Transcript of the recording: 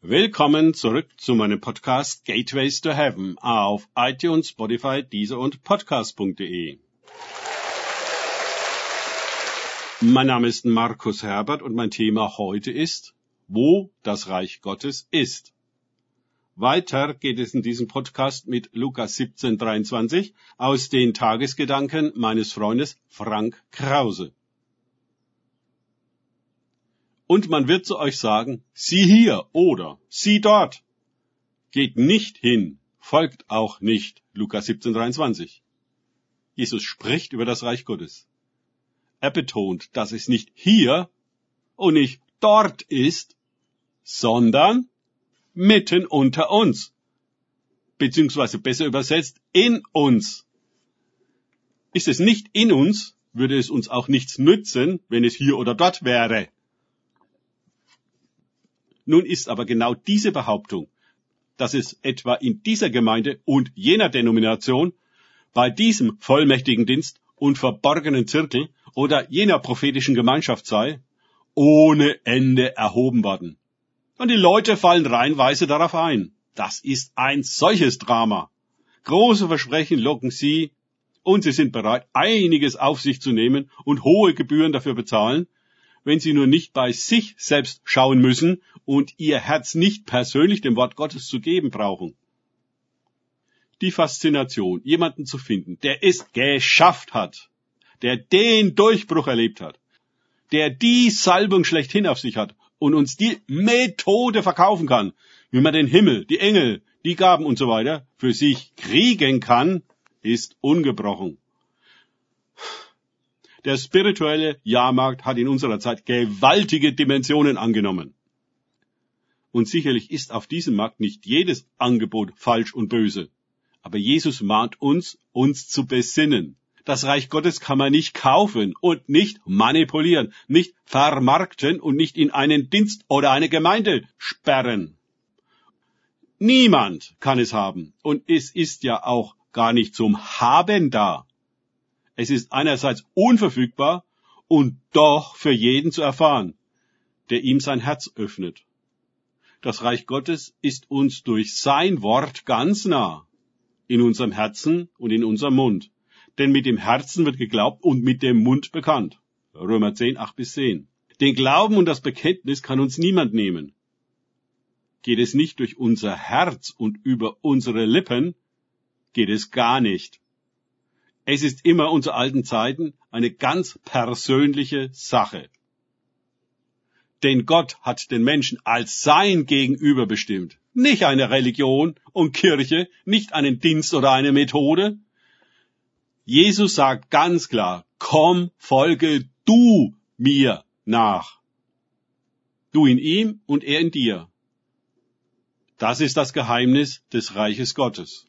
Willkommen zurück zu meinem Podcast Gateways to Heaven auf iTunes, Spotify, Deezer und Podcast.de. Mein Name ist Markus Herbert und mein Thema heute ist, wo das Reich Gottes ist. Weiter geht es in diesem Podcast mit Lukas 17, 23 aus den Tagesgedanken meines Freundes Frank Krause. Und man wird zu euch sagen, sieh hier oder sieh dort. Geht nicht hin, folgt auch nicht. Lukas 17, 23. Jesus spricht über das Reich Gottes. Er betont, dass es nicht hier und nicht dort ist, sondern mitten unter uns. Beziehungsweise besser übersetzt, in uns. Ist es nicht in uns, würde es uns auch nichts nützen, wenn es hier oder dort wäre. Nun ist aber genau diese Behauptung, dass es etwa in dieser Gemeinde und jener Denomination, bei diesem vollmächtigen Dienst und verborgenen Zirkel oder jener prophetischen Gemeinschaft sei, ohne Ende erhoben worden. Und die Leute fallen reihenweise darauf ein. Das ist ein solches Drama. Große Versprechen locken sie, und sie sind bereit, einiges auf sich zu nehmen und hohe Gebühren dafür bezahlen, wenn sie nur nicht bei sich selbst schauen müssen und ihr Herz nicht persönlich dem Wort Gottes zu geben brauchen. Die Faszination, jemanden zu finden, der es geschafft hat, der den Durchbruch erlebt hat, der die Salbung schlechthin auf sich hat und uns die Methode verkaufen kann, wie man den Himmel, die Engel, die Gaben und so weiter für sich kriegen kann, ist ungebrochen. Der spirituelle Jahrmarkt hat in unserer Zeit gewaltige Dimensionen angenommen. Und sicherlich ist auf diesem Markt nicht jedes Angebot falsch und böse. Aber Jesus mahnt uns, uns zu besinnen. Das Reich Gottes kann man nicht kaufen und nicht manipulieren, nicht vermarkten und nicht in einen Dienst oder eine Gemeinde sperren. Niemand kann es haben. Und es ist ja auch gar nicht zum Haben da. Es ist einerseits unverfügbar und doch für jeden zu erfahren, der ihm sein Herz öffnet. Das Reich Gottes ist uns durch sein Wort ganz nah, in unserem Herzen und in unserem Mund. Denn mit dem Herzen wird geglaubt und mit dem Mund bekannt. Römer 10, 8 bis 10. Den Glauben und das Bekenntnis kann uns niemand nehmen. Geht es nicht durch unser Herz und über unsere Lippen, geht es gar nicht. Es ist immer unter alten Zeiten eine ganz persönliche Sache. Denn Gott hat den Menschen als sein Gegenüber bestimmt. Nicht eine Religion und Kirche, nicht einen Dienst oder eine Methode. Jesus sagt ganz klar, komm, folge du mir nach. Du in ihm und er in dir. Das ist das Geheimnis des Reiches Gottes.